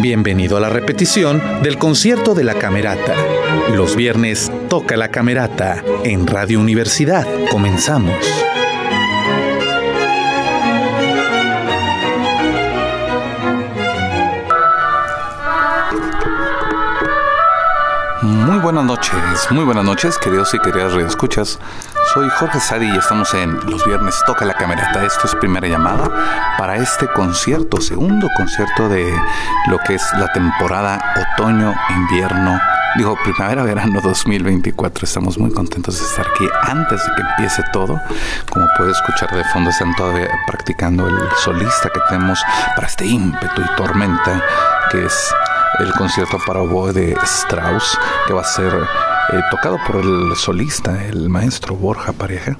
Bienvenido a la repetición del concierto de la Camerata. Los viernes toca la Camerata en Radio Universidad. Comenzamos. Muy buenas noches, muy buenas noches, queridos y queridas radioescuchas. Soy Jorge Sadi y estamos en Los Viernes Toca la Camerata. Esto es primera llamada para este concierto, segundo concierto de lo que es la temporada otoño-invierno. Digo, primavera-verano 2024. Estamos muy contentos de estar aquí antes de que empiece todo. Como puede escuchar de fondo, están todavía practicando el solista que tenemos para este ímpetu y tormenta que es el concierto para oboe de Strauss, que va a ser eh, tocado por el solista, el maestro Borja Pareja.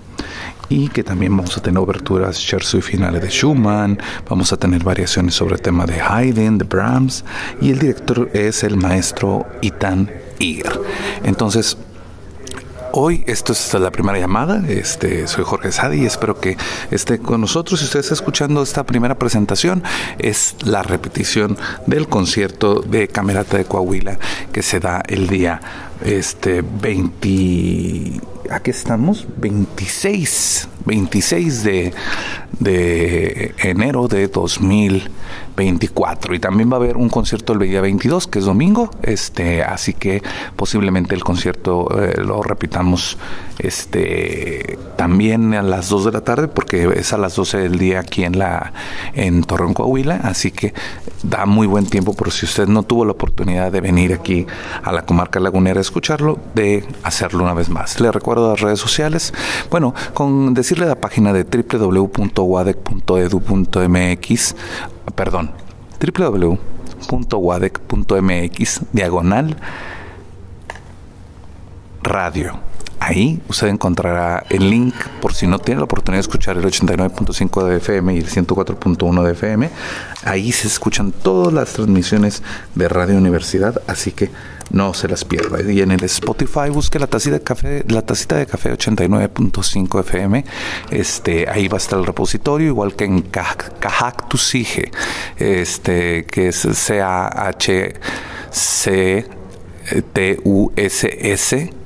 Y que también vamos a tener oberturas, scherzo y finales de Schumann, vamos a tener variaciones sobre el tema de Haydn, de Brahms, y el director es el maestro Itan Iger. Entonces, Hoy, esto es la primera llamada. Este, soy Jorge Sadi y espero que esté con nosotros. Si usted está escuchando esta primera presentación, es la repetición del concierto de Camerata de Coahuila que se da el día este 20 aquí estamos 26 26 de, de enero de 2024 y también va a haber un concierto el día 22 que es domingo este así que posiblemente el concierto eh, lo repitamos este también a las 2 de la tarde porque es a las 12 del día aquí en la en Torreón Coahuila. Así que da muy buen tiempo por si usted no tuvo la oportunidad de venir aquí a la comarca lagunera a escucharlo de hacerlo una vez más. Le recuerdo las redes sociales. Bueno con decirle la página de www.wadec.edu.mx perdón www.wadec.mx diagonal radio Ahí usted encontrará el link por si no tiene la oportunidad de escuchar el 89.5 de FM y el 104.1 de FM. Ahí se escuchan todas las transmisiones de Radio Universidad, así que no se las pierda. Y en el Spotify busque la tacita de café, la tacita de café 89.5 FM. Este, ahí va a estar el repositorio, igual que en Cajactusige, este, que es C A H C T U S S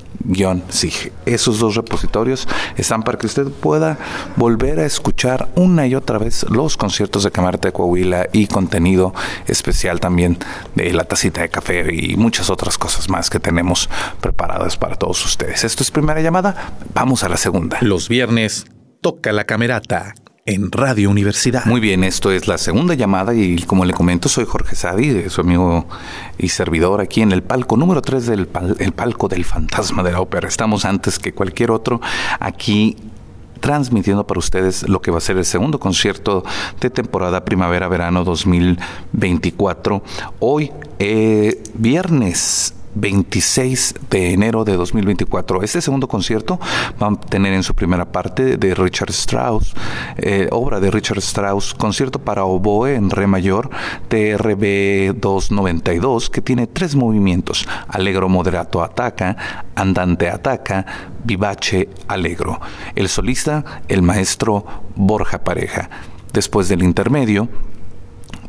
SIG. Esos dos repositorios están para que usted pueda volver a escuchar una y otra vez los conciertos de Camarata de Coahuila y contenido especial también de la tacita de café y muchas otras cosas más que tenemos preparadas para todos ustedes. Esto es primera llamada, vamos a la segunda. Los viernes toca la camerata en Radio Universidad. Muy bien, esto es la segunda llamada y como le comento, soy Jorge Sadi, su amigo y servidor aquí en el palco número 3 del el palco del fantasma de la ópera. Estamos antes que cualquier otro aquí transmitiendo para ustedes lo que va a ser el segundo concierto de temporada primavera-verano 2024. Hoy, eh, viernes 26 de enero de 2024. Este segundo concierto va a tener en su primera parte de Richard Strauss, eh, obra de Richard Strauss, concierto para oboe en re mayor, TRB 292, que tiene tres movimientos, alegro moderato ataca, andante ataca, vivace alegro. El solista, el maestro Borja Pareja. Después del intermedio,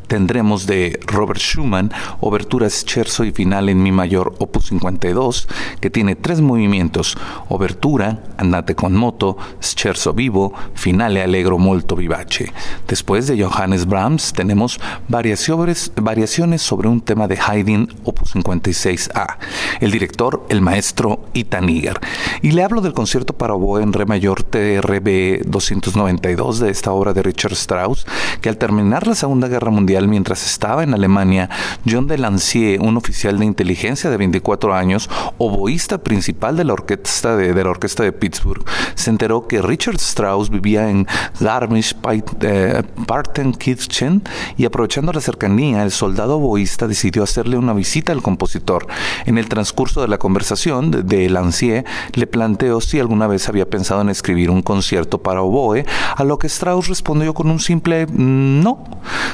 tendremos de Robert Schumann, Obertura Scherzo y Final en Mi mayor, opus 52, que tiene tres movimientos: Obertura, Andate con moto, Scherzo vivo, Finale allegro molto vivace. Después de Johannes Brahms, tenemos variaciones, variaciones sobre un tema de Haydn, opus 56A. El director, el maestro Itaniger. Y le hablo del concierto para oboe en Re mayor TRB 292 de esta obra de Richard Strauss, que al terminar la Segunda Guerra Mundial, mientras estaba en Alemania, John Delancier, un oficial de inteligencia de 24 años, oboísta principal de la orquesta de, la orquesta de Pittsburgh, se enteró que Richard Strauss vivía en Garmisch-Partenkirchen y aprovechando la cercanía, el soldado oboísta decidió hacerle una visita al compositor. En el transcurso de la conversación, Delancier le planteó si alguna vez había pensado en escribir un concierto para oboe, a lo que Strauss respondió con un simple mm, no.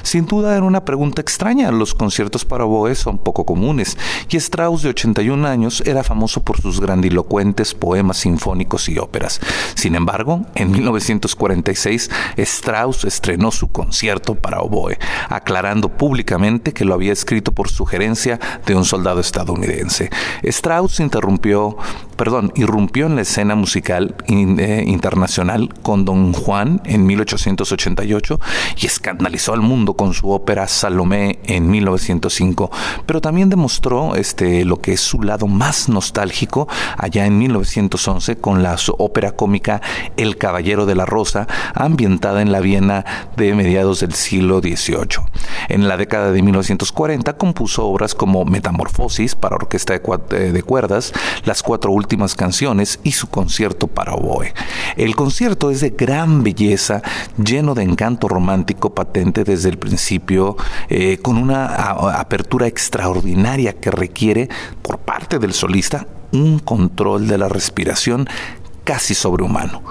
Sin duda era una pregunta extraña. Los conciertos para oboe son poco comunes y Strauss, de 81 años, era famoso por sus grandilocuentes poemas sinfónicos y óperas. Sin embargo, en 1946, Strauss estrenó su concierto para oboe, aclarando públicamente que lo había escrito por sugerencia de un soldado estadounidense. Strauss interrumpió, perdón, irrumpió en la escena musical eh, internacional con Don Juan en 1888 y escandalizó al mundo con su ópera Salomé en 1905, pero también demostró este, lo que es su lado más nostálgico allá en 1911 con la ópera cómica El Caballero de la Rosa, ambientada en la Viena de mediados del siglo XVIII. En la década de 1940 compuso obras como Metamorfosis para orquesta de cuerdas, las cuatro últimas canciones y su concierto para oboe. El concierto es de gran belleza, lleno de encanto romántico patente desde el principio, eh, con una apertura extraordinaria que requiere por parte del solista un control de la respiración casi sobrehumano.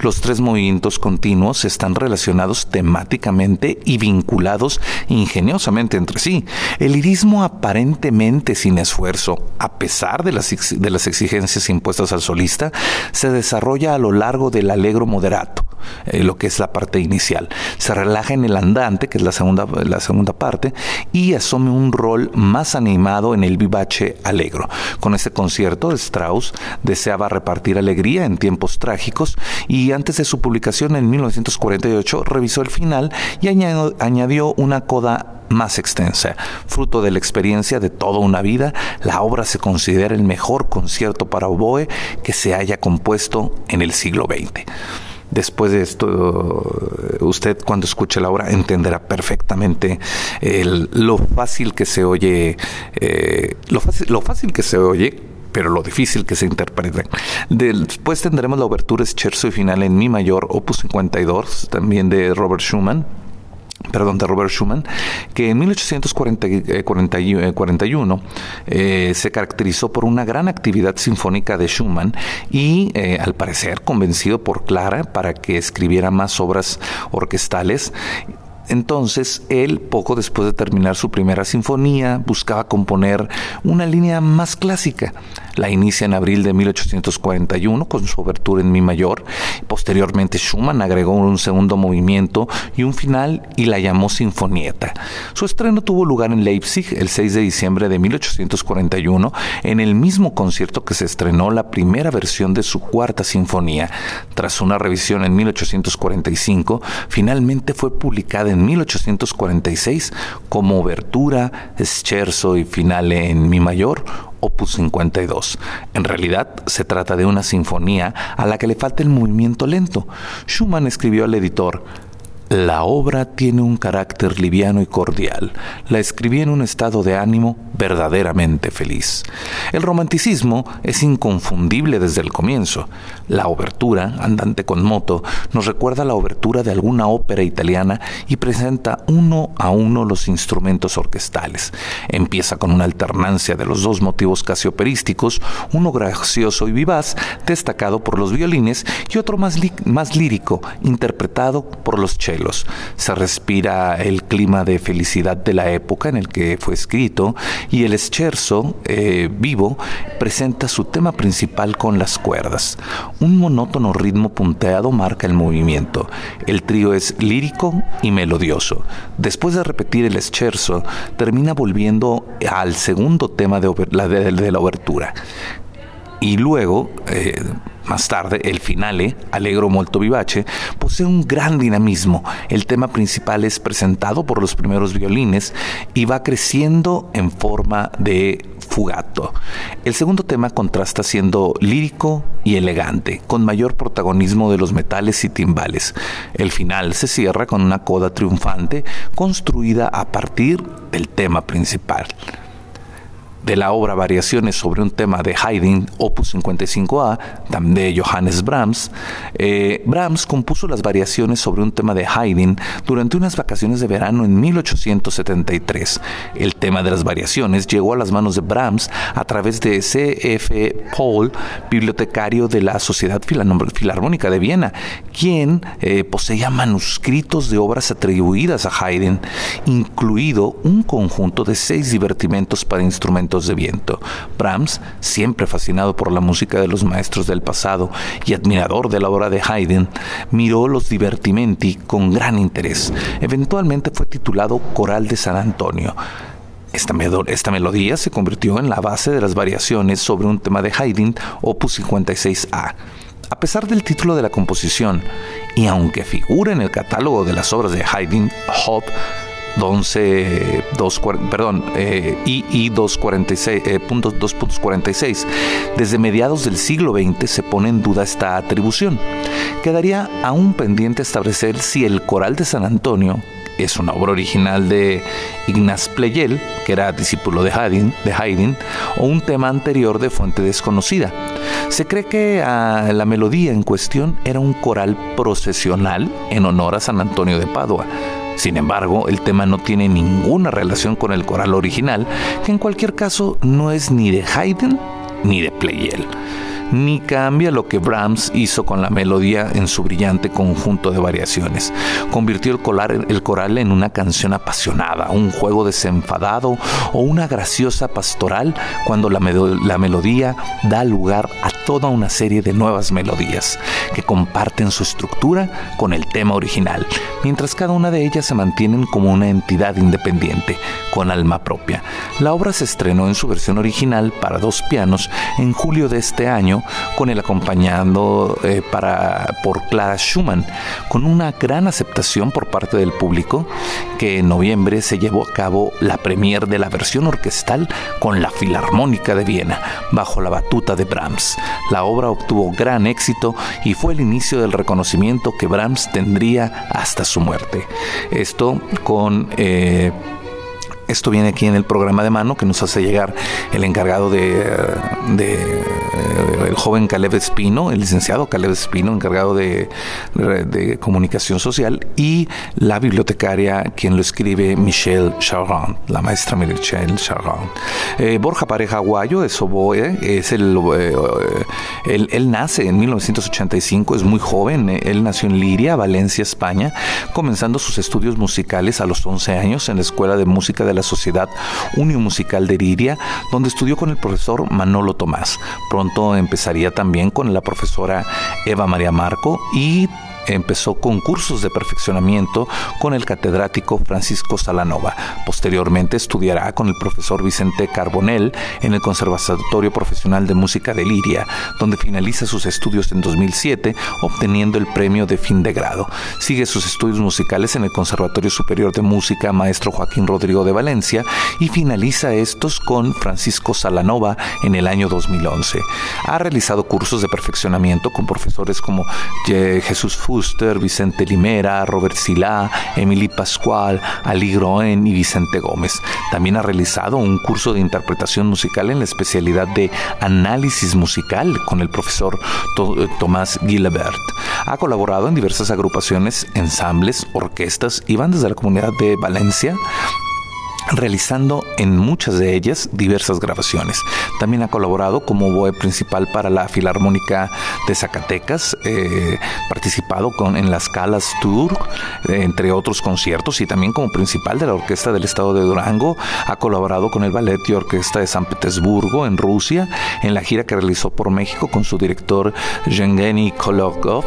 Los tres movimientos continuos están relacionados temáticamente y vinculados ingeniosamente entre sí. El lirismo aparentemente sin esfuerzo, a pesar de las, exigencias impuestas al solista, se desarrolla a lo largo del alegro moderato, eh, lo que es la parte inicial. Se relaja en el andante, que es la segunda, la segunda parte, y asume un rol más animado en el vivace alegro. Con este concierto, Strauss deseaba repartir alegría en tiempos trágicos y antes de su publicación en 1948 revisó el final y añadió, una coda más extensa. Fruto de la experiencia de toda una vida, la obra se considera el mejor concierto para oboe que se haya compuesto en el siglo XX. Después de esto, usted cuando escuche la obra entenderá perfectamente lo fácil que se oye, eh, lo fácil que se oye pero lo difícil que se interpreta. Después tendremos la obertura Scherzo y final en Mi mayor, opus 52, también de Robert Schumann perdón, de Robert Schumann, que en 1841 eh, eh, se caracterizó por una gran actividad sinfónica de Schumann y, eh, al parecer, convencido por Clara para que escribiera más obras orquestales entonces, él, poco después de terminar su primera sinfonía, buscaba componer una línea más clásica. La inicia en abril de 1841 con su obertura en Mi mayor. Posteriormente, Schumann agregó un segundo movimiento y un final y la llamó Sinfonieta. Su estreno tuvo lugar en Leipzig el 6 de diciembre de 1841, en el mismo concierto que se estrenó la primera versión de su cuarta sinfonía. Tras una revisión en 1845, finalmente fue publicada en 1846 como obertura, scherzo y finale en mi mayor, opus 52. En realidad se trata de una sinfonía a la que le falta el movimiento lento. Schumann escribió al editor, la obra tiene un carácter liviano y cordial. La escribí en un estado de ánimo verdaderamente feliz. El romanticismo es inconfundible desde el comienzo. La obertura, andante con moto, nos recuerda la obertura de alguna ópera italiana y presenta uno a uno los instrumentos orquestales. Empieza con una alternancia de los dos motivos casi operísticos, uno gracioso y vivaz, destacado por los violines, y otro más, más lírico, interpretado por los chelos. Se respira el clima de felicidad de la época en el que fue escrito y el scherzo eh, vivo presenta su tema principal con las cuerdas. Un monótono ritmo punteado marca el movimiento. El trío es lírico y melodioso. Después de repetir el scherzo, termina volviendo al segundo tema de, la, de obertura y luego, eh, más tarde, el finale, Allegro molto vivace, posee un gran dinamismo. El tema principal es presentado por los primeros violines y va creciendo en forma de fugato. El segundo tema contrasta siendo lírico y elegante, con mayor protagonismo de los metales y timbales. El final se cierra con una coda triunfante construida a partir del tema principal. De la obra Variaciones sobre un tema de Haydn, opus 55A, de Johannes Brahms, eh, Brahms compuso las variaciones sobre un tema de Haydn durante unas vacaciones de verano en 1873. El tema de las variaciones llegó a las manos de Brahms a través de C.F. Paul, bibliotecario de la Sociedad Filarmónica de Viena, quien eh, poseía manuscritos de obras atribuidas a Haydn, incluido un conjunto de seis divertimentos para instrumentos de viento. Brahms, siempre fascinado por la música de los maestros del pasado y admirador de la obra de Haydn, miró los divertimenti con gran interés. Eventualmente fue titulado Coral de San Antonio. Esta, melodía se convirtió en la base de las variaciones sobre un tema de Haydn, opus 56A. A pesar del título de la composición, y aunque figura en el catálogo de las obras de Haydn, Hop 11, 2, perdón, eh, II 2.46. Eh, Desde mediados del siglo XX se pone en duda esta atribución. Quedaría aún pendiente establecer si el coral de San Antonio es una obra original de Ignaz Pleyel, que era discípulo de Haydn, de Haydn, o un tema anterior de fuente desconocida. Se cree que ah, la melodía en cuestión era un coral procesional en honor a San Antonio de Padua sin embargo, el tema no tiene ninguna relación con el coral original, que en cualquier caso no es ni de Haydn ni de Pleyel ni cambia lo que Brahms hizo con la melodía en su brillante conjunto de variaciones. Convirtió el coral, en una canción apasionada, un juego desenfadado o una graciosa pastoral cuando la, la melodía da lugar a toda una serie de nuevas melodías que comparten su estructura con el tema original, mientras cada una de ellas se mantienen como una entidad independiente, con alma propia. La obra se estrenó en su versión original para dos pianos en julio de este año con el acompañando eh, para, por Clara Schumann, con una gran aceptación por parte del público, que en noviembre se llevó a cabo la premier de la versión orquestal con la Filarmónica de Viena, bajo la batuta de Brahms. La obra obtuvo gran éxito y fue el inicio del reconocimiento que Brahms tendría hasta su muerte. Esto con... Eh, esto viene aquí en el programa de mano que nos hace llegar el encargado de, de el joven Caleb Espino, el licenciado Caleb Espino, encargado de, comunicación social, y la bibliotecaria, quien lo escribe, Michelle Charron, la maestra Michelle Charron. Eh, Borja Pareja Guayo es oboe, es el, eh, él, él, nace en 1985, es muy joven, él nació en Liria, Valencia, España, comenzando sus estudios musicales a los 11 años en la Escuela de Música de la Sociedad Musical de Liria, donde estudió con el profesor Manolo Tomás. Pronto empezaría también con la profesora Eva María Marco y empezó con cursos de perfeccionamiento con el catedrático Francisco Salanova. Posteriormente estudiará con el profesor Vicente Carbonell en el Conservatorio Profesional de Música de Liria, donde finaliza sus estudios en 2007, obteniendo el premio de fin de grado. Sigue sus estudios musicales en el Conservatorio Superior de Música Maestro Joaquín Rodrigo de Valencia y finaliza estos con Francisco Salanova en el año 2011. Ha realizado cursos de perfeccionamiento con profesores como Jesús Vicente Limera, Robert Silá, Emily Pascual, Ali Groen y Vicente Gómez. También ha realizado un curso de interpretación musical en la especialidad de análisis musical con el profesor Tomás Gilbert. Ha colaborado en diversas agrupaciones, ensambles, orquestas y bandas de la comunidad de Valencia, realizando en muchas de ellas diversas grabaciones. También ha colaborado como voz principal para la Filarmónica de Zacatecas, eh, participado con, en las Calas Tour, eh, entre otros conciertos, y también como principal de la Orquesta del Estado de Durango. Ha colaborado con el Ballet y Orquesta de San Petersburgo, en Rusia, en la gira que realizó por México con su director Yevgeny Kolokov,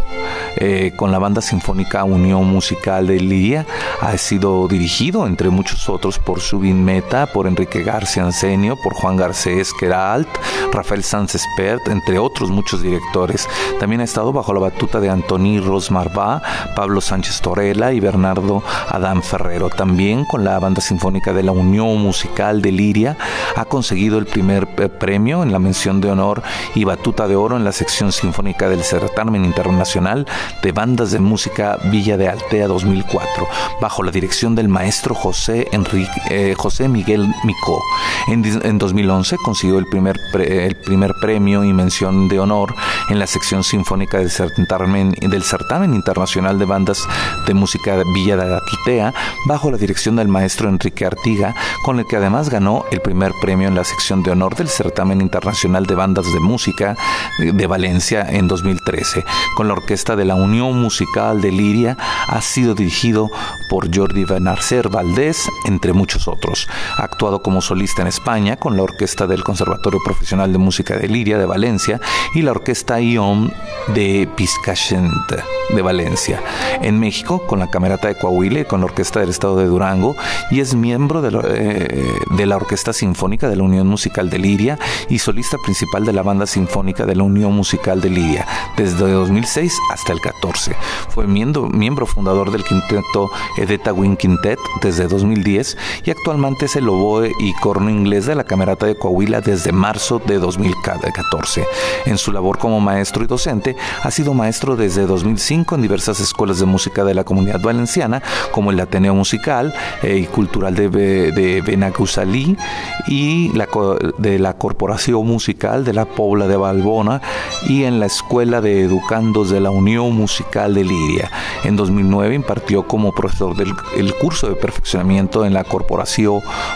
eh, con la Banda Sinfónica Unión Musical de Lidia. Ha sido dirigido, entre muchos otros, por Subin Meta, por Enrique García Ansenio, por Juan Garcés Queralt, Rafael Sanz Espert, entre otros muchos directores. También ha estado bajo la batuta de Antoni Rosmarvá, Pablo Sánchez Torella y Bernardo Adán Ferrero. También con la Banda Sinfónica de la Unión Musical de Liria ha conseguido el primer premio en la mención de honor y batuta de oro en la sección sinfónica del certamen internacional de bandas de música Villa de Altea 2004, bajo la dirección del maestro José, Enrique, eh, José Miguel Micó. En, 2011 consiguió el primer, el primer premio y mención de honor en la sección sinfónica del certamen, del certamen internacional de bandas de música Villa de Altea, bajo la dirección del maestro Enrique Artiga, con el que además ganó el primer premio en la sección de honor del certamen internacional de bandas de música de Valencia en 2013. Con la orquesta de la Unión Musical de Liria ha sido dirigido por Jordi Benarcer Valdés, entre muchos otros. Ha actuado como solista en España con la orquesta del Conservatorio Profesional de Música de Liria de Valencia y la orquesta IOM de Pizcachent de Valencia. En México con la Camerata de Coahuila y con la Orquesta del Estado de Durango y es miembro de la, eh, de la Orquesta Sinfónica de la Unión Musical de Liria y solista principal de la Banda Sinfónica de la Unión Musical de Liria desde 2006 hasta el 14. Fue miembro, miembro fundador del quinteto Edeta Wing Quintet desde 2010 y actualmente es el oboe y corno inglés de la Camerata de Coahuila desde marzo de 2014. En su labor como maestro y docente ha sido maestro desde 2005 en diversas escuelas de música de la comunidad valenciana como el Ateneo Musical eh, y Cultural de, de y de la Corporación Musical de la Pobla de Balbona y en la Escuela de Educandos de la Unión Musical de Liria. En 2009 impartió como profesor del el curso de perfeccionamiento en la Corporación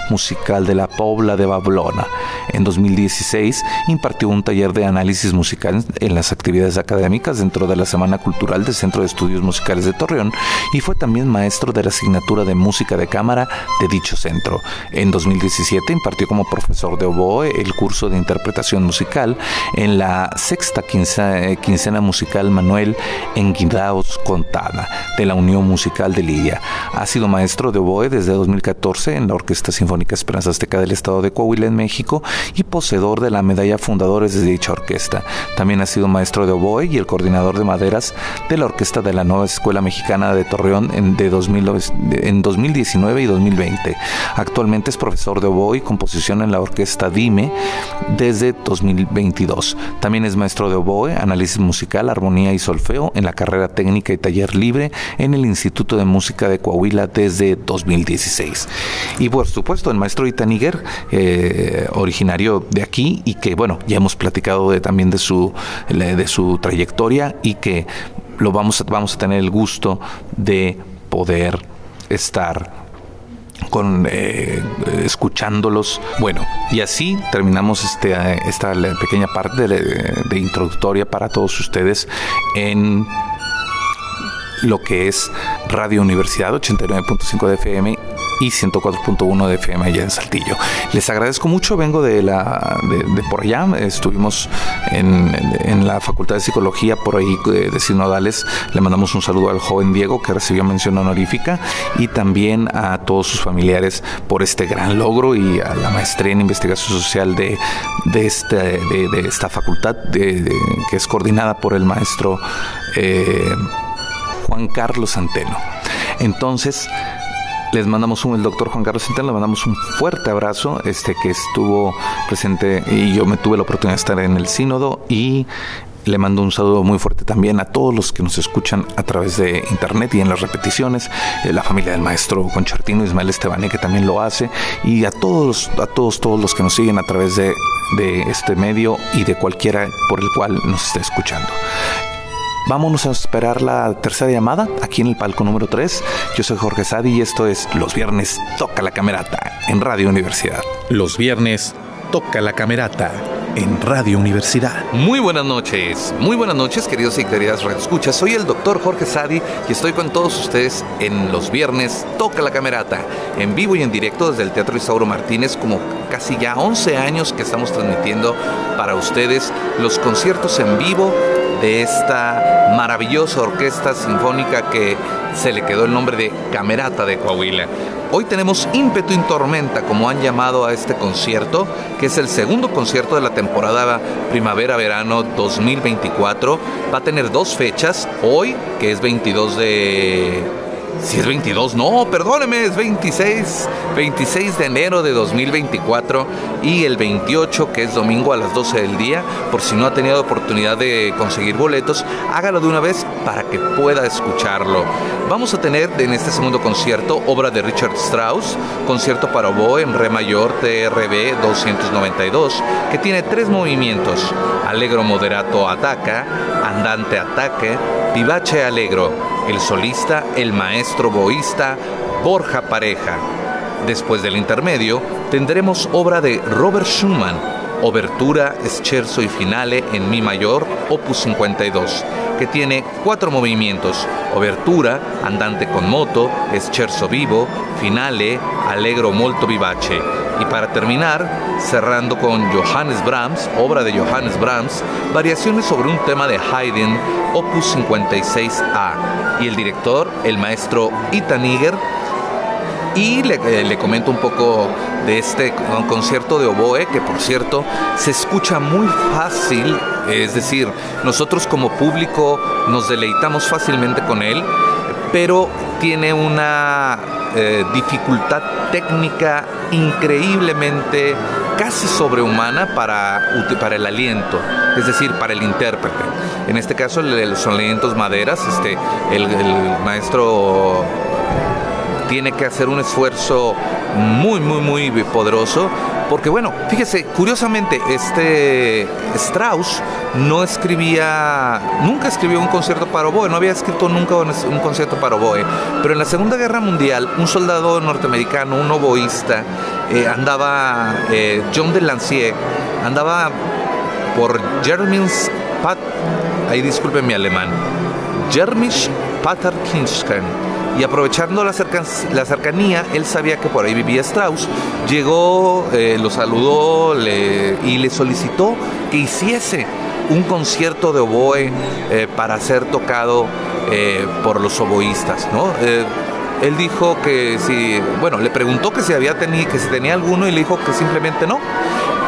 Musical de la Pobla de Bablona. En 2016 impartió un taller de análisis musical en las actividades académicas dentro de la Semana Cultural del Centro de Estudios Musicales de Torreón y fue también maestro de la asignatura de música de cámara de dicho centro. En 2017 impartió como profesor de oboe el curso de interpretación musical en la sexta eh, quincena, musical Manuel Enguidaos Contada de la Unión Musical de Lidia. Ha sido maestro de oboe desde 2014 en la Orquesta Sinfónica Esperanza Azteca del Estado de Coahuila en México y poseedor de la medalla Fundadores de dicha orquesta. También ha sido maestro de oboe y el coordinador de maderas de la Orquesta de la Nueva Escuela Mexicana de Torreón en, de en 2019 y 2020. Actualmente es profesor de oboe y composición en la Orquesta Dime desde 2022. También es maestro de oboe, análisis musical, armonía y solfeo en la carrera técnica y taller libre en el Instituto de Música de Coahuila desde 2016. Y por supuesto, el maestro Itaniger, eh, originario de aquí y que, bueno, ya hemos platicado de, también de su, de su trayectoria y que lo vamos vamos a tener el gusto de poder estar con eh, escuchándolos. Bueno, y así terminamos este, esta pequeña parte de introductoria para todos ustedes en lo que es Radio Universidad 89.5 de FM y 104.1 de FM allá en Saltillo. Les agradezco mucho, vengo de, la, de, por allá, estuvimos en, la Facultad de Psicología por ahí de, de Sinodales, le mandamos un saludo al joven Diego que recibió mención honorífica y también a todos sus familiares por este gran logro y a la maestría en investigación social de, de, este, de, esta facultad que es coordinada por el maestro eh, Juan Carlos Centeno. Entonces, les mandamos un, el doctor Juan Carlos Centeno, le mandamos un fuerte abrazo, este que estuvo presente y yo me tuve la oportunidad de estar en el sínodo y le mando un saludo muy fuerte también a todos los que nos escuchan a través de internet y en las repeticiones, eh, la familia del maestro Conchartino Ismael Estebané que también lo hace y a todos, a todos, todos los que nos siguen a través de, de este medio y de cualquiera por el cual nos esté escuchando. Vámonos a esperar la tercera llamada aquí en el palco número 3. Yo soy Jorge Sadi y esto es Los Viernes Toca la Camerata en Radio Universidad. Los Viernes Toca la Camerata en Radio Universidad. Muy buenas noches, muy buenas noches queridos y queridas escuchas. Soy el doctor Jorge Sadi y estoy con todos ustedes en los viernes Toca la Camerata, en vivo y en directo desde el Teatro Isauro Martínez, como casi ya 11 años que estamos transmitiendo para ustedes los conciertos en vivo de esta maravillosa orquesta sinfónica que se le quedó el nombre de Camerata de Coahuila. Hoy tenemos ímpetu y tormenta, como han llamado a este concierto, que es el segundo concierto de la temporada primavera-verano 2024. Va a tener dos fechas, hoy, que es 22 de si es 22, no, perdóneme, es 26, 26 de enero de 2024 y el 28, que es domingo a las 12 del día. Por si no ha tenido oportunidad de conseguir boletos, hágalo de una vez para que pueda escucharlo. Vamos a tener en este segundo concierto obra de Richard Strauss, concierto para oboe en re mayor TRB 292, que tiene tres movimientos: Alegro moderato ataca, andante ataque, vivace allegro el solista, el maestro boísta Borja Pareja. Después del intermedio, tendremos obra de Robert Schumann, Obertura, Scherzo y Finale en Mi mayor, opus 52, que tiene cuatro movimientos: Obertura, Andante con moto, Scherzo vivo, Finale, Allegro molto vivace. Y para terminar, cerrando con Johannes Brahms, obra de Johannes Brahms, variaciones sobre un tema de Haydn, opus 56A. Y el director, el maestro Ita Niger, y le, eh, le, comento un poco de este concierto de oboe, que por cierto se escucha muy fácil, es decir, nosotros como público nos deleitamos fácilmente con él, pero tiene una eh, dificultad técnica increíblemente casi sobrehumana para, para el aliento, es decir, para el intérprete. En este caso, los alientos maderas, este, el maestro tiene que hacer un esfuerzo muy, muy, muy poderoso. Porque bueno, fíjese, curiosamente, este Strauss no escribía, nunca escribió un concierto para oboe, no había escrito nunca un, concierto para oboe. Pero en la Segunda Guerra Mundial, un soldado norteamericano, un oboísta, eh, andaba, eh, John de Lancier, andaba por Jermins Pat, ahí disculpen mi alemán, Jermisch Paterkinschen y aprovechando la, cercanía, él sabía que por ahí vivía Strauss, llegó, eh, lo saludó y le solicitó que hiciese un concierto de oboe eh, para ser tocado eh, por los oboístas, ¿no? él dijo que si, bueno, le preguntó que si había tenido, que si tenía alguno y le dijo que simplemente no.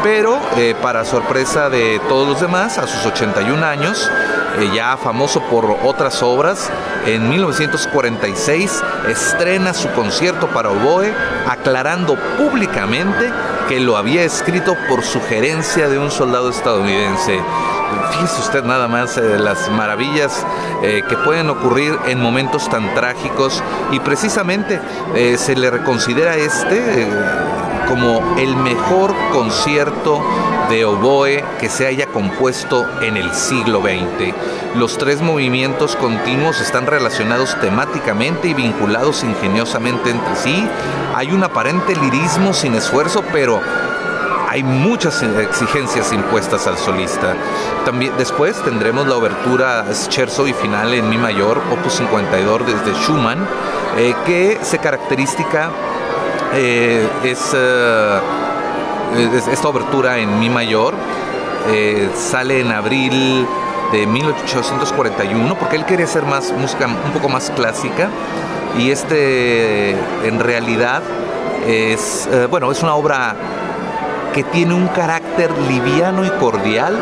Pero para sorpresa de todos los demás, a sus 81 años, eh, ya famoso por otras obras, en 1946 estrena su concierto para oboe, aclarando públicamente que lo había escrito por sugerencia de un soldado estadounidense. Fíjese usted nada más eh, las maravillas eh, que pueden ocurrir en momentos tan trágicos y precisamente se le reconsidera este como el mejor concierto de oboe que se haya compuesto en el siglo XX. Los tres movimientos continuos están relacionados temáticamente y vinculados ingeniosamente entre sí. Hay un aparente lirismo sin esfuerzo, pero hay muchas exigencias impuestas al solista. También después tendremos la obertura scherzo y final en mi mayor, opus 52 desde Schumann, eh, que se característica eh, eh, es, esta obertura en mi mayor. sale en abril de 1841, porque él quería hacer más música un poco más clásica y este en realidad es, eh, bueno, es una obra que tiene un carácter liviano y cordial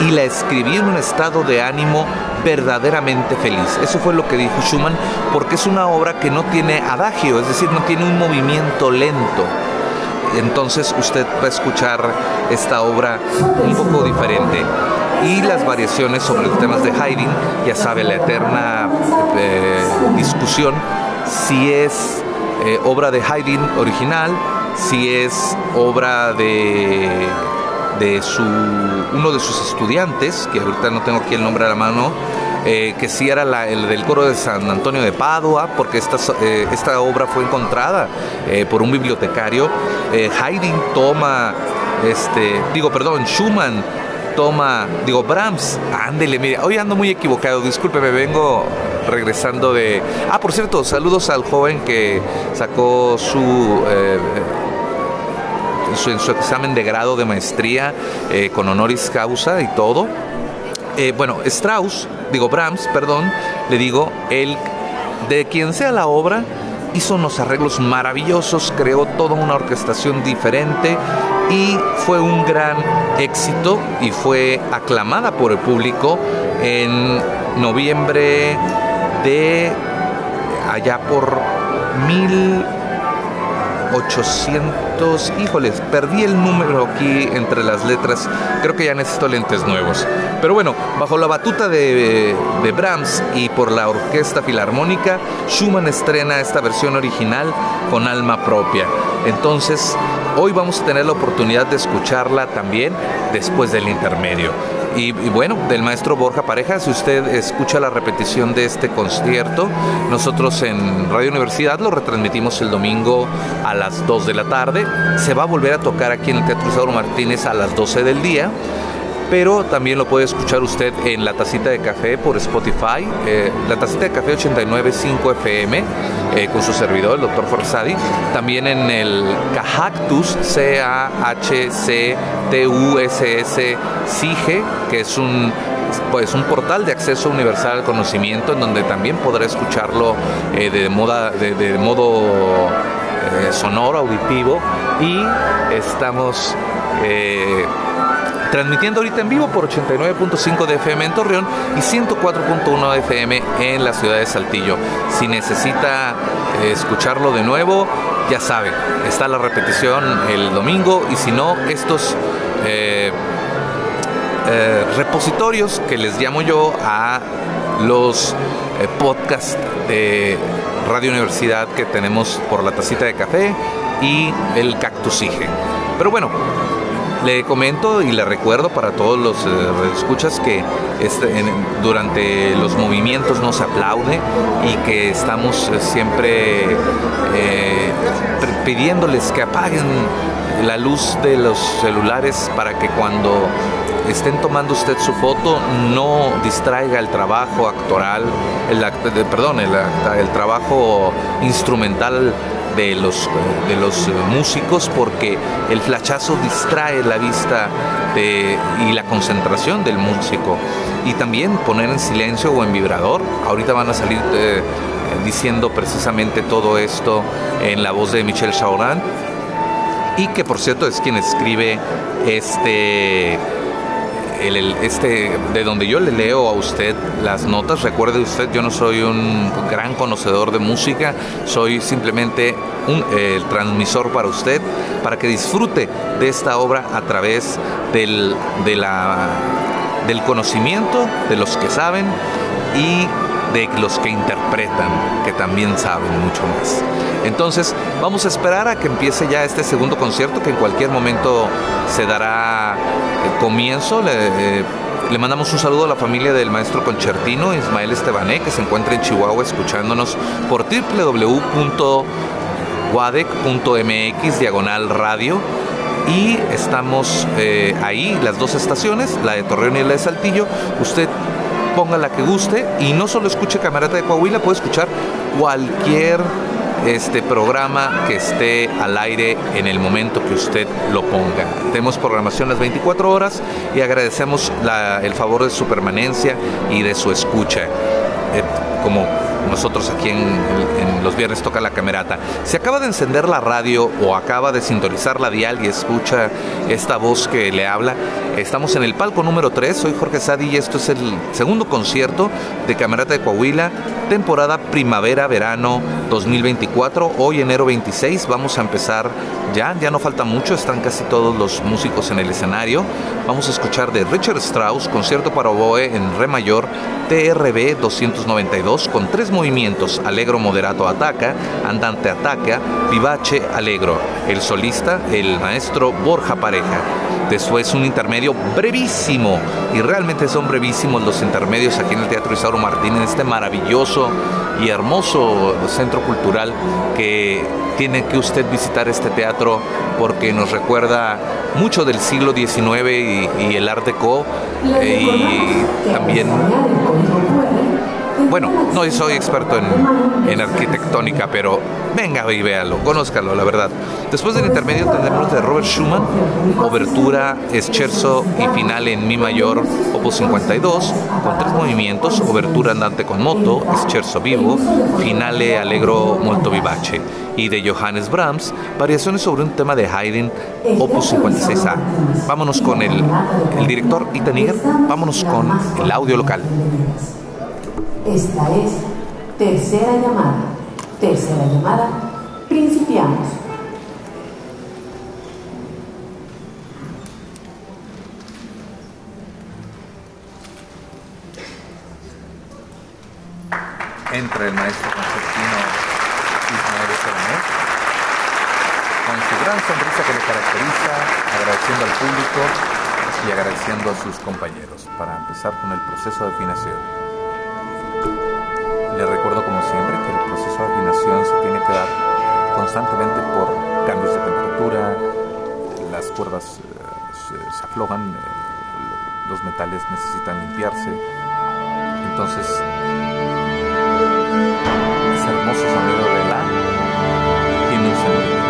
y la escribí en un estado de ánimo verdaderamente feliz. Eso fue lo que dijo Schumann, porque es una obra que no tiene adagio, es decir, no tiene un movimiento lento. Entonces usted va a escuchar esta obra un poco diferente. Y las variaciones sobre los temas de Haydn, ya sabe, la eterna eh, discusión si es eh, obra de Haydn original, si es obra de, de su, uno de sus estudiantes, que ahorita no tengo aquí el nombre a la mano, eh, que sí era el del coro de San Antonio de Padua, porque esta, esta obra fue encontrada por un bibliotecario. Haydn toma, este, digo, perdón, Schumann toma, digo, Brahms, ándele, mire, hoy ando muy equivocado, discúlpeme, vengo regresando de... Ah, por cierto, saludos al joven que sacó su... Eh, su, en su examen de grado de maestría eh, con honoris causa y todo. eh, bueno, Strauss, digo Brahms, perdón, le digo, el de quien sea la obra, hizo unos arreglos maravillosos, creó toda una orquestación diferente y fue un gran éxito y fue aclamada por el público en noviembre de allá por mil 800, híjoles, perdí el número aquí entre las letras, creo que ya necesito lentes nuevos. Pero bueno, bajo la batuta de, de Brahms y por la Orquesta Filarmónica, Schumann estrena esta versión original con alma propia. Entonces, hoy vamos a tener la oportunidad de escucharla también después del intermedio. Y, bueno, del maestro Borja Pareja, si usted escucha la repetición de este concierto, nosotros en Radio Universidad lo retransmitimos el domingo a las 2 de la tarde. Se va a volver a tocar aquí en el Teatro Isidoro Martínez a las 12 del día pero también lo puede escuchar usted en La Tacita de Café por Spotify, eh, La Tacita de Café 895 FM, eh, con su servidor, el doctor Forzadi, también en el Cahactus, C-A-H-C-T-U-S-S, CIGE, que es un pues un portal de acceso universal al conocimiento en donde también podrá escucharlo eh, de, moda, de, modo sonoro, auditivo. Y estamos transmitiendo ahorita en vivo por 89.5 de FM en Torreón y 104.1 de FM en la ciudad de Saltillo. Si necesita eh, escucharlo de nuevo, ya sabe, está la repetición el domingo y si no, estos eh, eh, repositorios que les llamo yo a los podcasts de Radio Universidad que tenemos por la tacita de café y el cactusige. Pero bueno, le comento y le recuerdo para todos los eh, escuchas que este, durante los movimientos no se aplaude y que estamos eh, siempre eh, pidiéndoles que apaguen la luz de los celulares para que cuando estén tomando usted su foto no distraiga el trabajo actoral, el, perdón, el, el trabajo instrumental de los, de los músicos porque el flachazo distrae la vista y la concentración del músico. Y también poner en silencio o en vibrador. Ahorita van a salir eh, diciendo precisamente todo esto en la voz de Michel Chaurán. Y que por cierto es quien escribe este este, de donde yo le leo a usted las notas, recuerde usted, yo no soy un gran conocedor de música, soy simplemente un transmisor para usted, para que disfrute de esta obra a través del, de la, del conocimiento de los que saben y de los que interpretan, que también saben mucho más. Entonces, vamos a esperar a que empiece ya este segundo concierto, que en cualquier momento se dará el comienzo. Le, le mandamos un saludo a la familia del maestro concertino Ismael Estebané, que se encuentra en Chihuahua escuchándonos por www.wadec.mx diagonal radio y estamos eh, ahí, las dos estaciones, la de Torreón y la de Saltillo. Usted ponga la que guste y no solo escuche Camarata de Coahuila, puede escuchar cualquier este programa que esté al aire en el momento que usted lo ponga. Tenemos programación las 24 horas y agradecemos el favor de su permanencia y de su escucha. Eh, como nosotros aquí en, los viernes toca la camerata. Si acaba de encender la radio o acaba de sintonizar la dial y escucha esta voz que le habla, estamos en el palco número 3. Soy Jorge Sadi y esto es el segundo concierto de Camerata de Coahuila, temporada primavera-verano 2024. Hoy, enero 26, vamos a empezar ya, ya no falta mucho, están casi todos los músicos en el escenario. Vamos a escuchar de Richard Strauss, concierto para oboe en re mayor, TRB 292, con tres movimientos, Alegro moderato ataca, Andante ataca, Vivace Alegro. El solista, el maestro Borja Pareja. Después un intermedio brevísimo, y realmente son brevísimos los intermedios aquí en el Teatro Isauro Martín, en este maravilloso y hermoso centro cultural que tiene que usted visitar este teatro porque nos recuerda mucho del siglo XIX y, el Art Deco eh, y también bueno, no soy experto en, en arquitectónica, pero venga y véalo, conózcalo, la verdad. Después del intermedio tendremos de Robert Schumann, Obertura, Scherzo y final en Mi mayor, opus 52, con tres movimientos, Obertura andante con moto, Scherzo vivo, Finale allegro molto vivace. Y de Johannes Brahms, variaciones sobre un tema de Haydn, opus 56A. Vámonos con el, el director Ethan vámonos con el audio local. Esta es tercera llamada. Tercera llamada. Principiamos. Entra el maestro concertino Ismael Salomés con su gran sonrisa que le caracteriza, agradeciendo al público y agradeciendo a sus compañeros para empezar con el proceso de afinación. Le recuerdo como siempre que el proceso de afinación se tiene que dar constantemente por cambios de temperatura, las cuerdas eh, se, aflojan, eh, los metales necesitan limpiarse. Entonces, ese hermoso sonido de la tiene un sentido.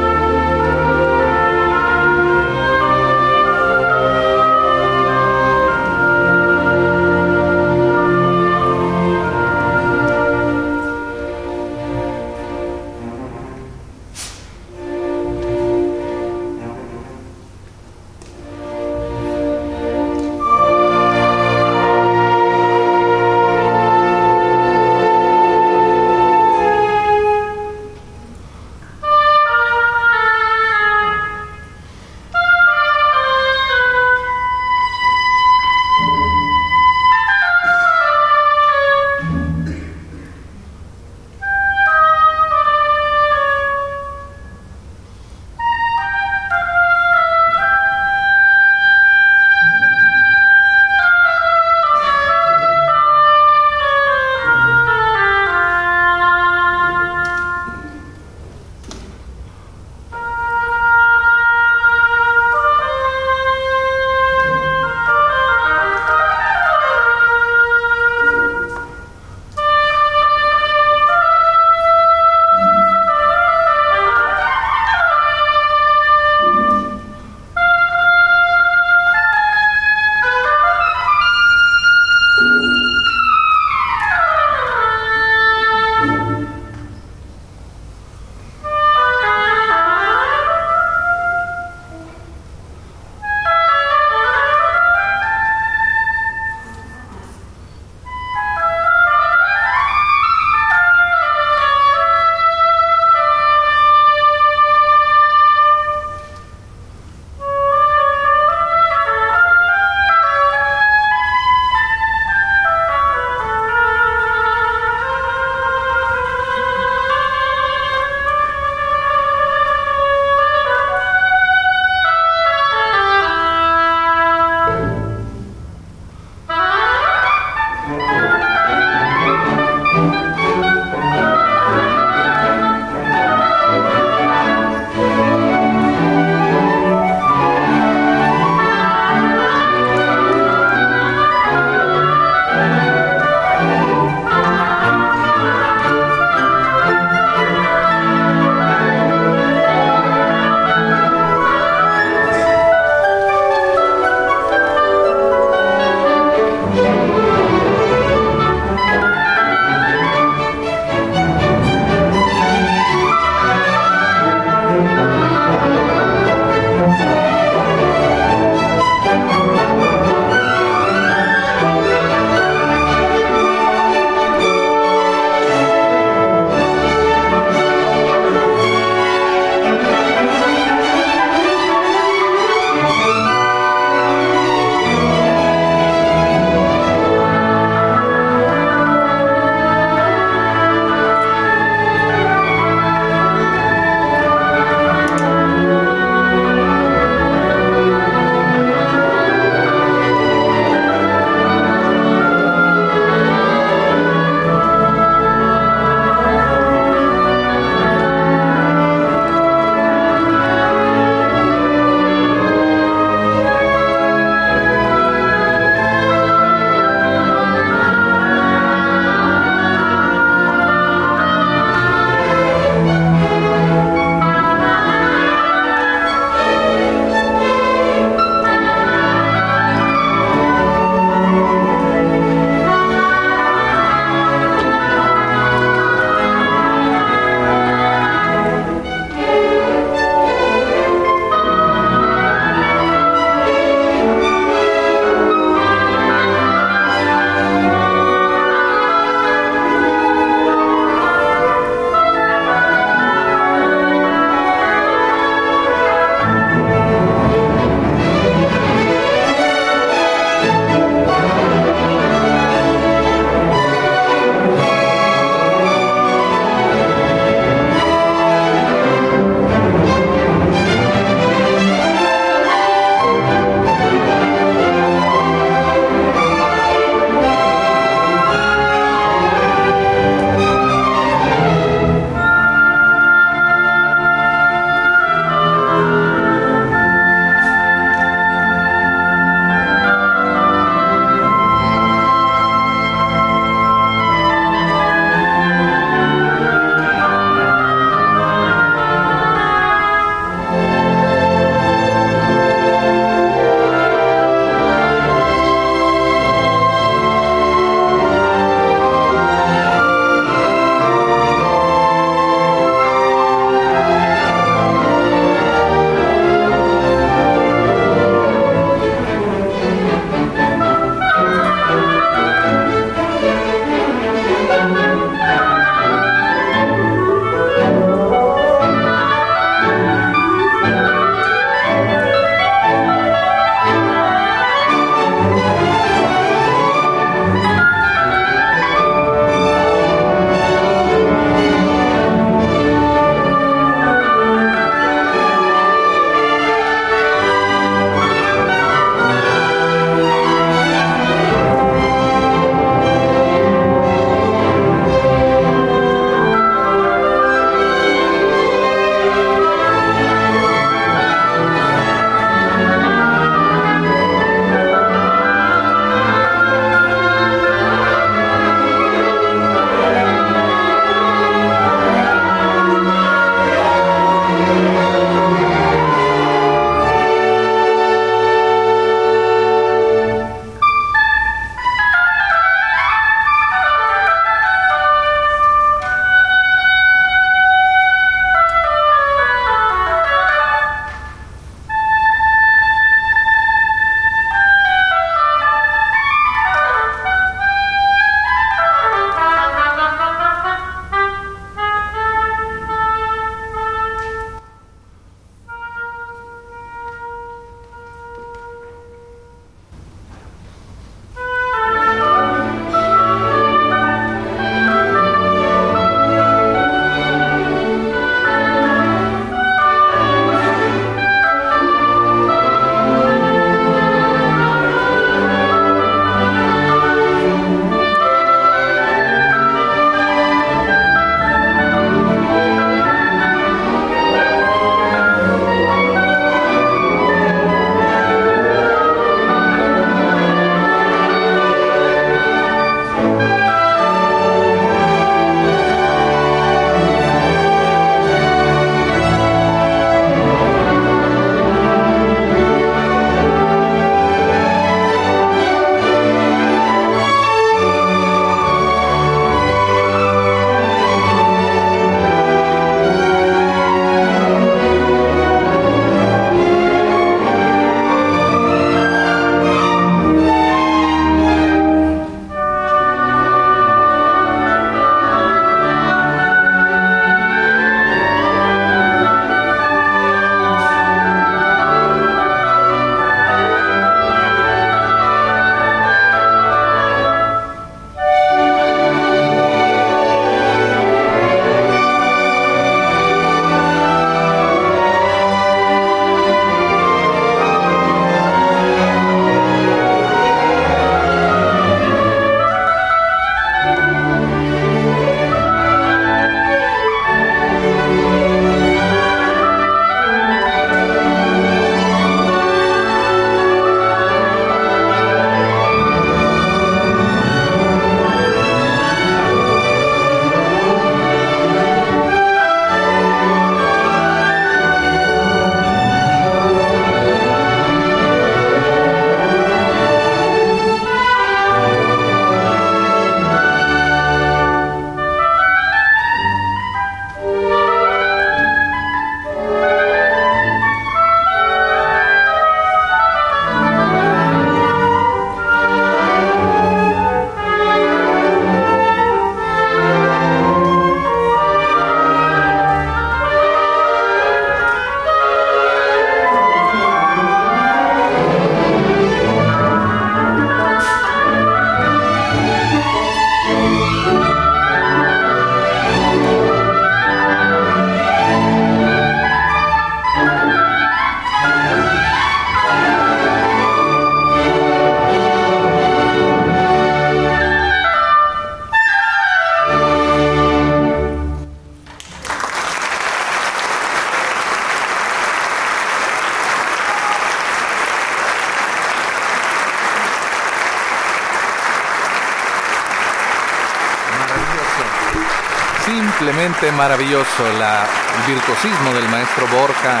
Maravilloso la, el virtuosismo del maestro Borja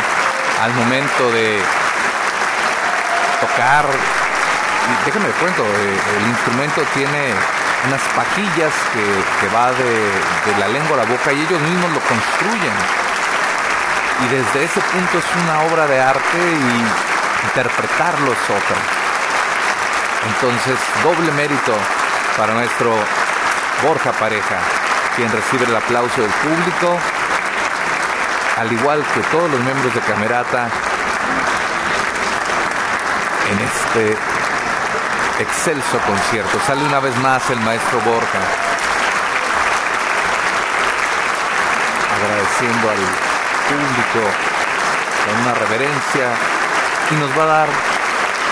al momento de tocar. Y déjenme cuento, eh, el instrumento tiene unas pajillas que, va de, de la lengua a la boca y ellos mismos lo construyen. Y desde ese punto es una obra de arte y interpretarlo es otra. Entonces, doble mérito para nuestro Borja Pareja, quien recibe el aplauso del público, al igual que todos los miembros de Camerata en este excelso concierto. Sale una vez más el maestro Borja, agradeciendo al público con una reverencia y nos va a dar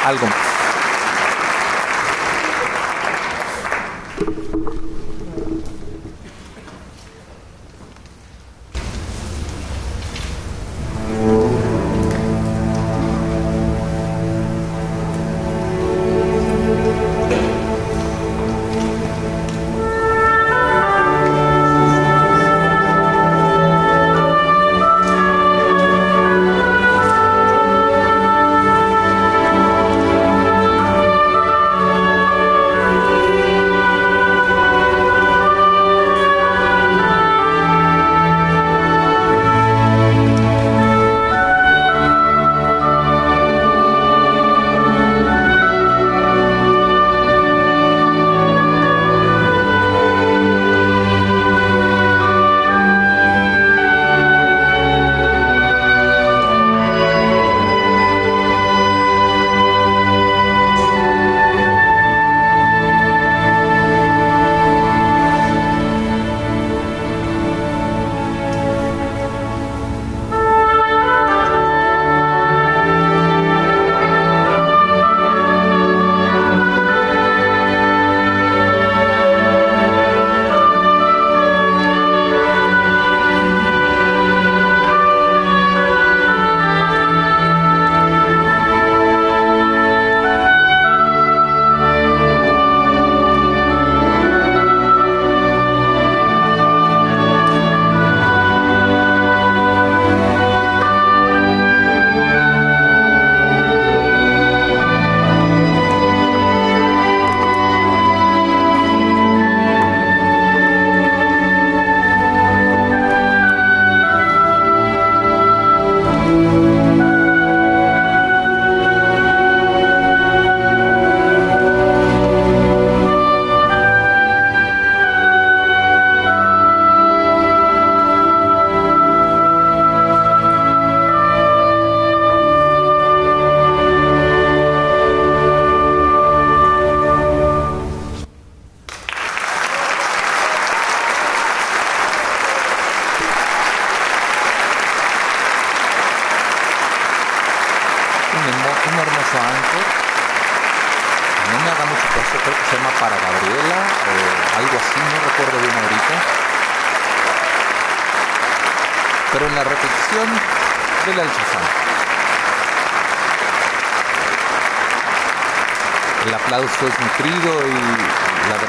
algo más.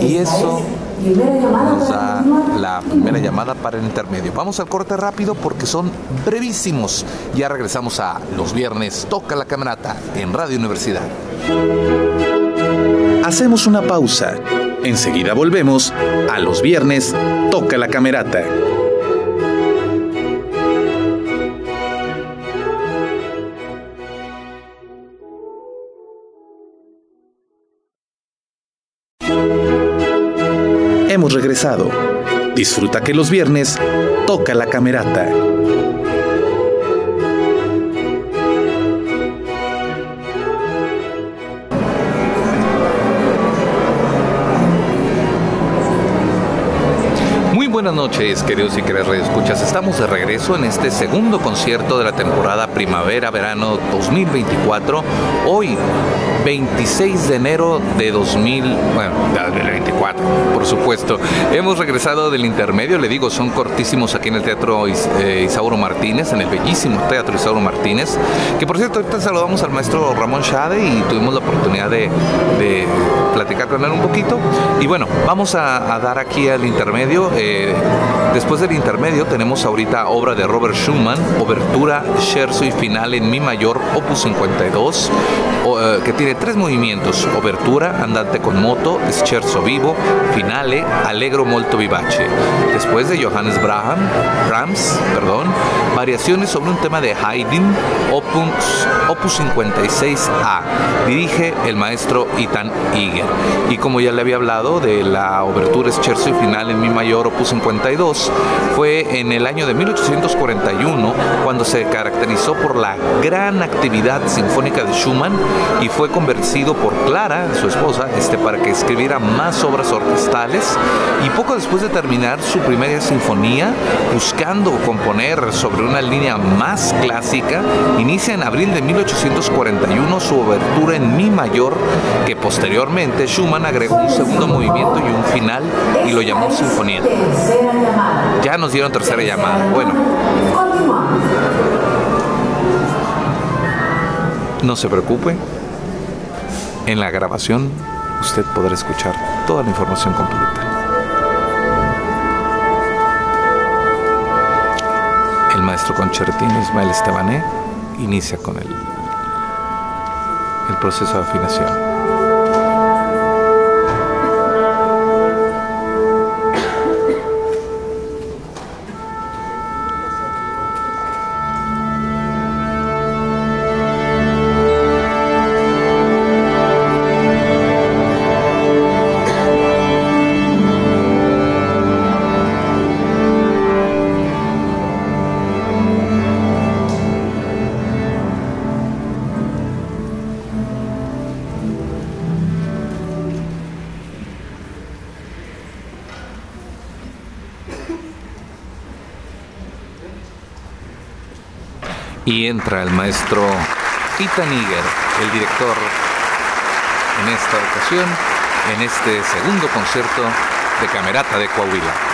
Y eso nos da la primera llamada para el intermedio. Vamos al corte rápido porque son brevísimos. Ya regresamos a los viernes Toca la Camerata en Radio Universidad. Hacemos una pausa. Enseguida volvemos a los viernes Toca la Camerata. Disfruta que los viernes toca la camerata. buenas noches, queridos y queridas escuchas. Estamos de regreso en este segundo concierto de la temporada primavera-verano 2024. Hoy, 26 de enero de 2000, bueno, 2024, por supuesto. Hemos regresado del intermedio, le digo, son cortísimos aquí en el Teatro eh, Isauro Martínez, en el bellísimo Teatro Isauro Martínez. Que por cierto, ahorita saludamos al maestro Ramón Shade y tuvimos la oportunidad de, platicar con él un poquito. Y bueno, vamos a, dar aquí al intermedio. Eh, después del intermedio tenemos ahorita obra de Robert Schumann, Obertura, Scherzo y Final en Mi mayor, opus 52, eh, que tiene tres movimientos: Obertura, Andante con moto, Scherzo vivo, Finale, Allegro molto vivace. Después de Johannes Braham, Brahms, perdón, variaciones sobre un tema de Haydn, opus, opus 56A. Dirige el maestro Itan Iger. Y como ya le había hablado de la Obertura, Scherzo y Final en Mi mayor, opus 52, fue en el año de 1841 cuando se caracterizó por la gran actividad sinfónica de Schumann y fue convencido por Clara, su esposa, este, para que escribiera más obras orquestales y poco después de terminar su primera sinfonía, buscando componer sobre una línea más clásica, inicia en abril de 1841 su obertura en Mi mayor, que posteriormente Schumann agregó un segundo movimiento y un final y lo llamó Sinfonía. Ya nos dieron tercera llamada. Bueno. No se preocupe. En la grabación usted podrá escuchar toda la información completa. El maestro concertino Ismael Estebané inicia con el, el proceso de afinación. Entra el maestro Ita Niger, el director en esta ocasión, en este segundo concierto de Camerata de Coahuila.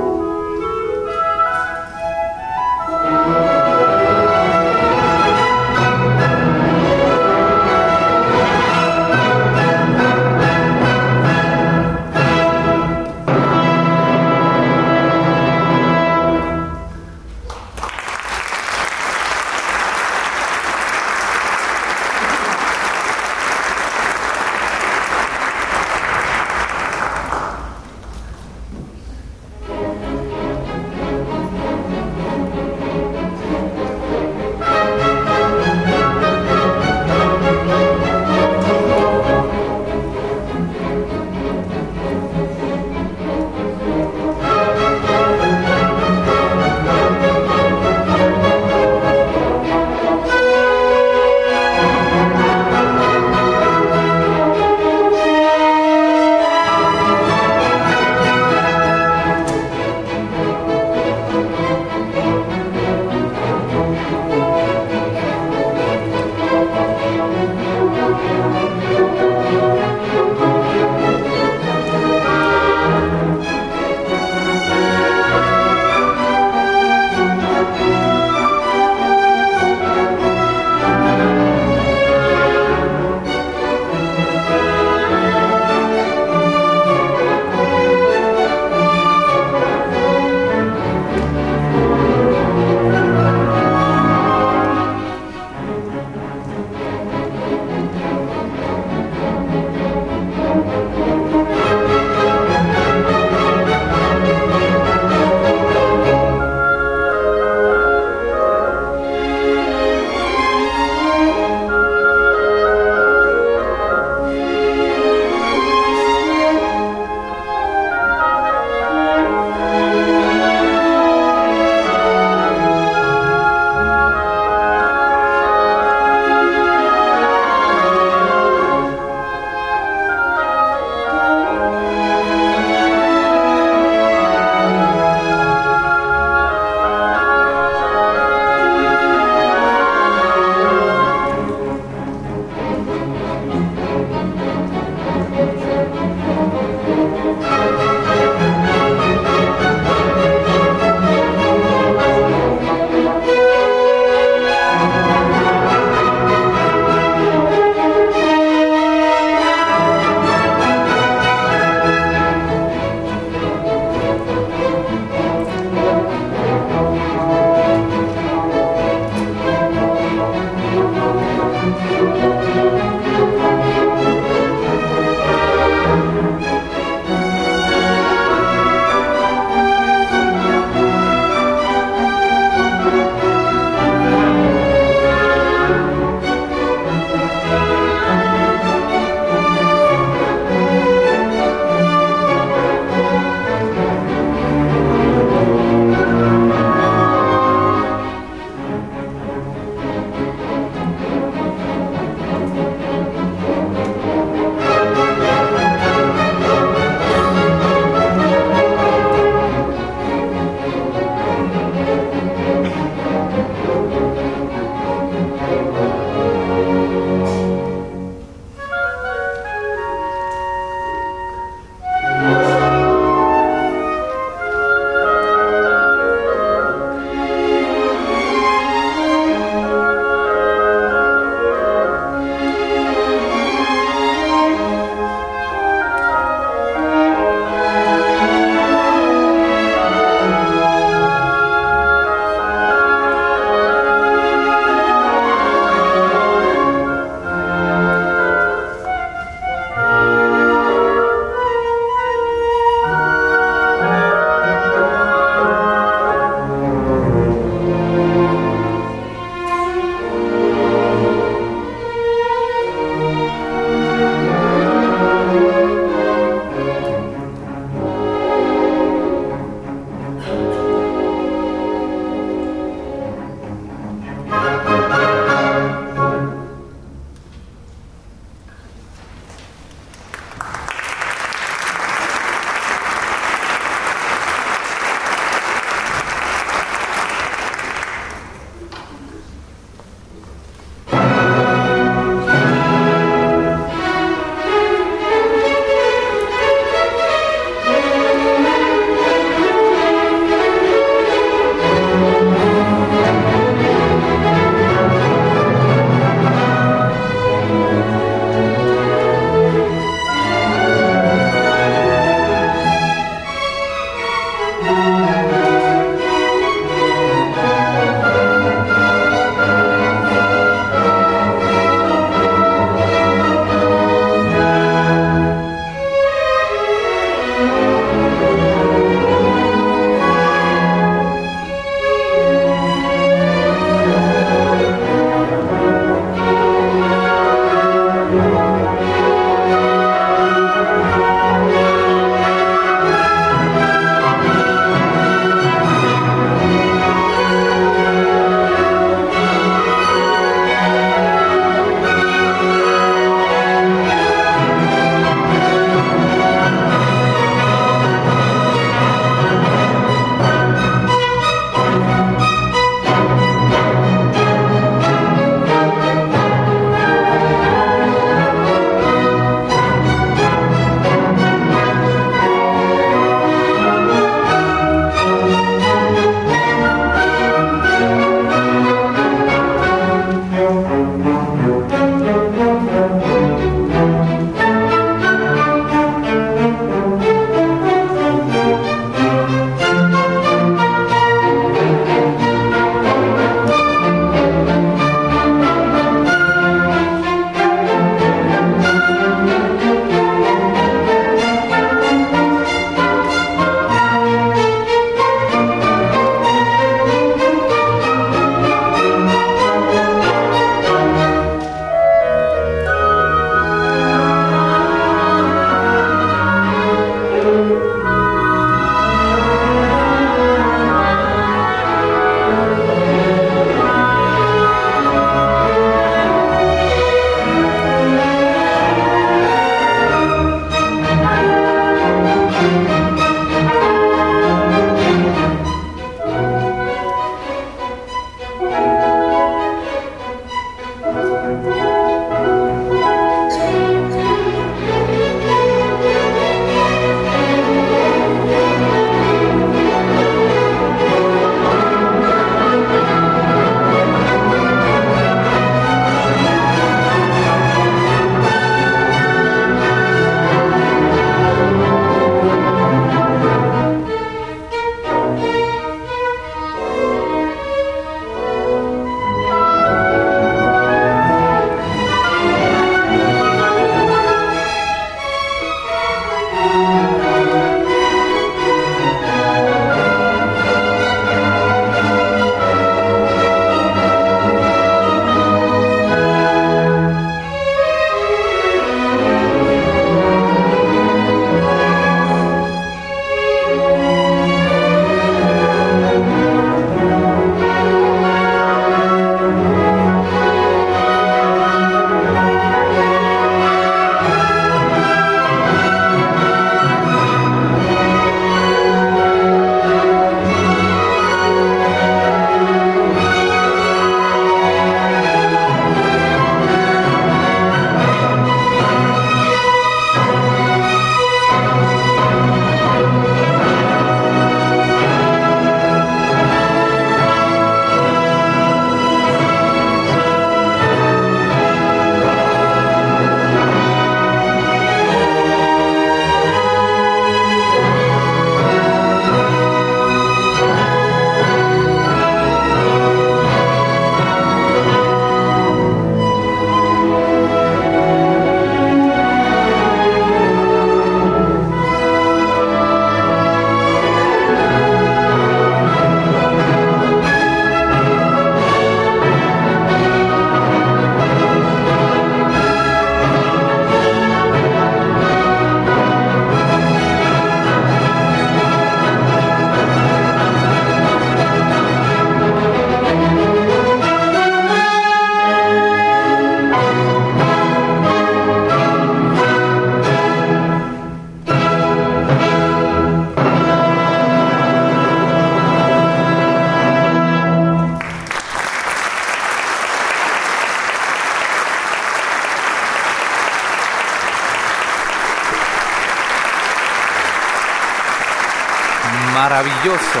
Maravillosa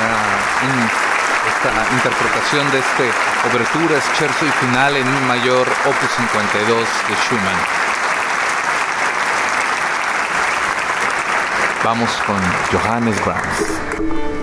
esta interpretación de este obertura, scherzo y final en un mayor opus 52 de Schumann. Vamos con Johannes Brahms.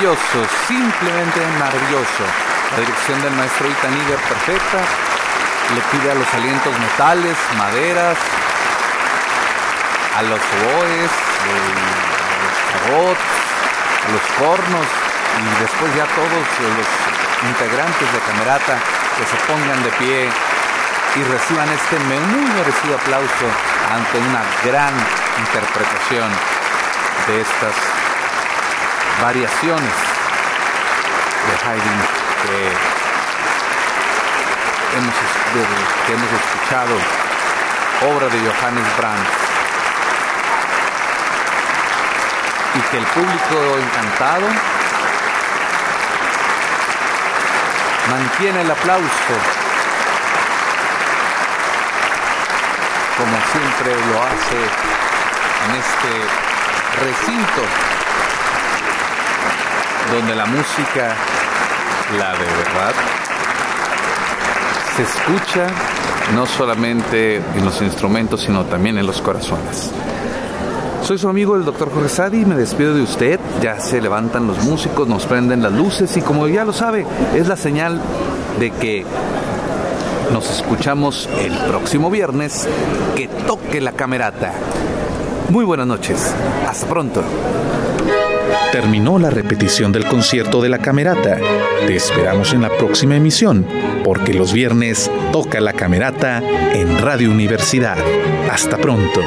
Maravilloso, simplemente maravilloso. La dirección del maestro Itaniger perfecta. Le pide a los alientos metales, maderas, a los oboes, eh, a los cabots, a los cornos y después ya todos los integrantes de Camerata que se pongan de pie y reciban este muy merecido aplauso ante una gran interpretación de estas variaciones de Haydn que hemos, escuchado, obra de Johannes Brahms, y que el público encantado mantiene el aplauso como siempre lo hace en este recinto donde la música, la de verdad, se escucha no solamente en los instrumentos, sino también en los corazones. Soy su amigo el doctor Jorge Sadi, me despido de usted, ya se levantan los músicos, nos prenden las luces y como ya lo sabe, es la señal de que nos escuchamos el próximo viernes, que toque la camerata. Muy buenas noches, hasta pronto. Terminó la repetición del concierto de la Camerata. Te esperamos en la próxima emisión, porque los viernes toca la Camerata en Radio Universidad. Hasta pronto.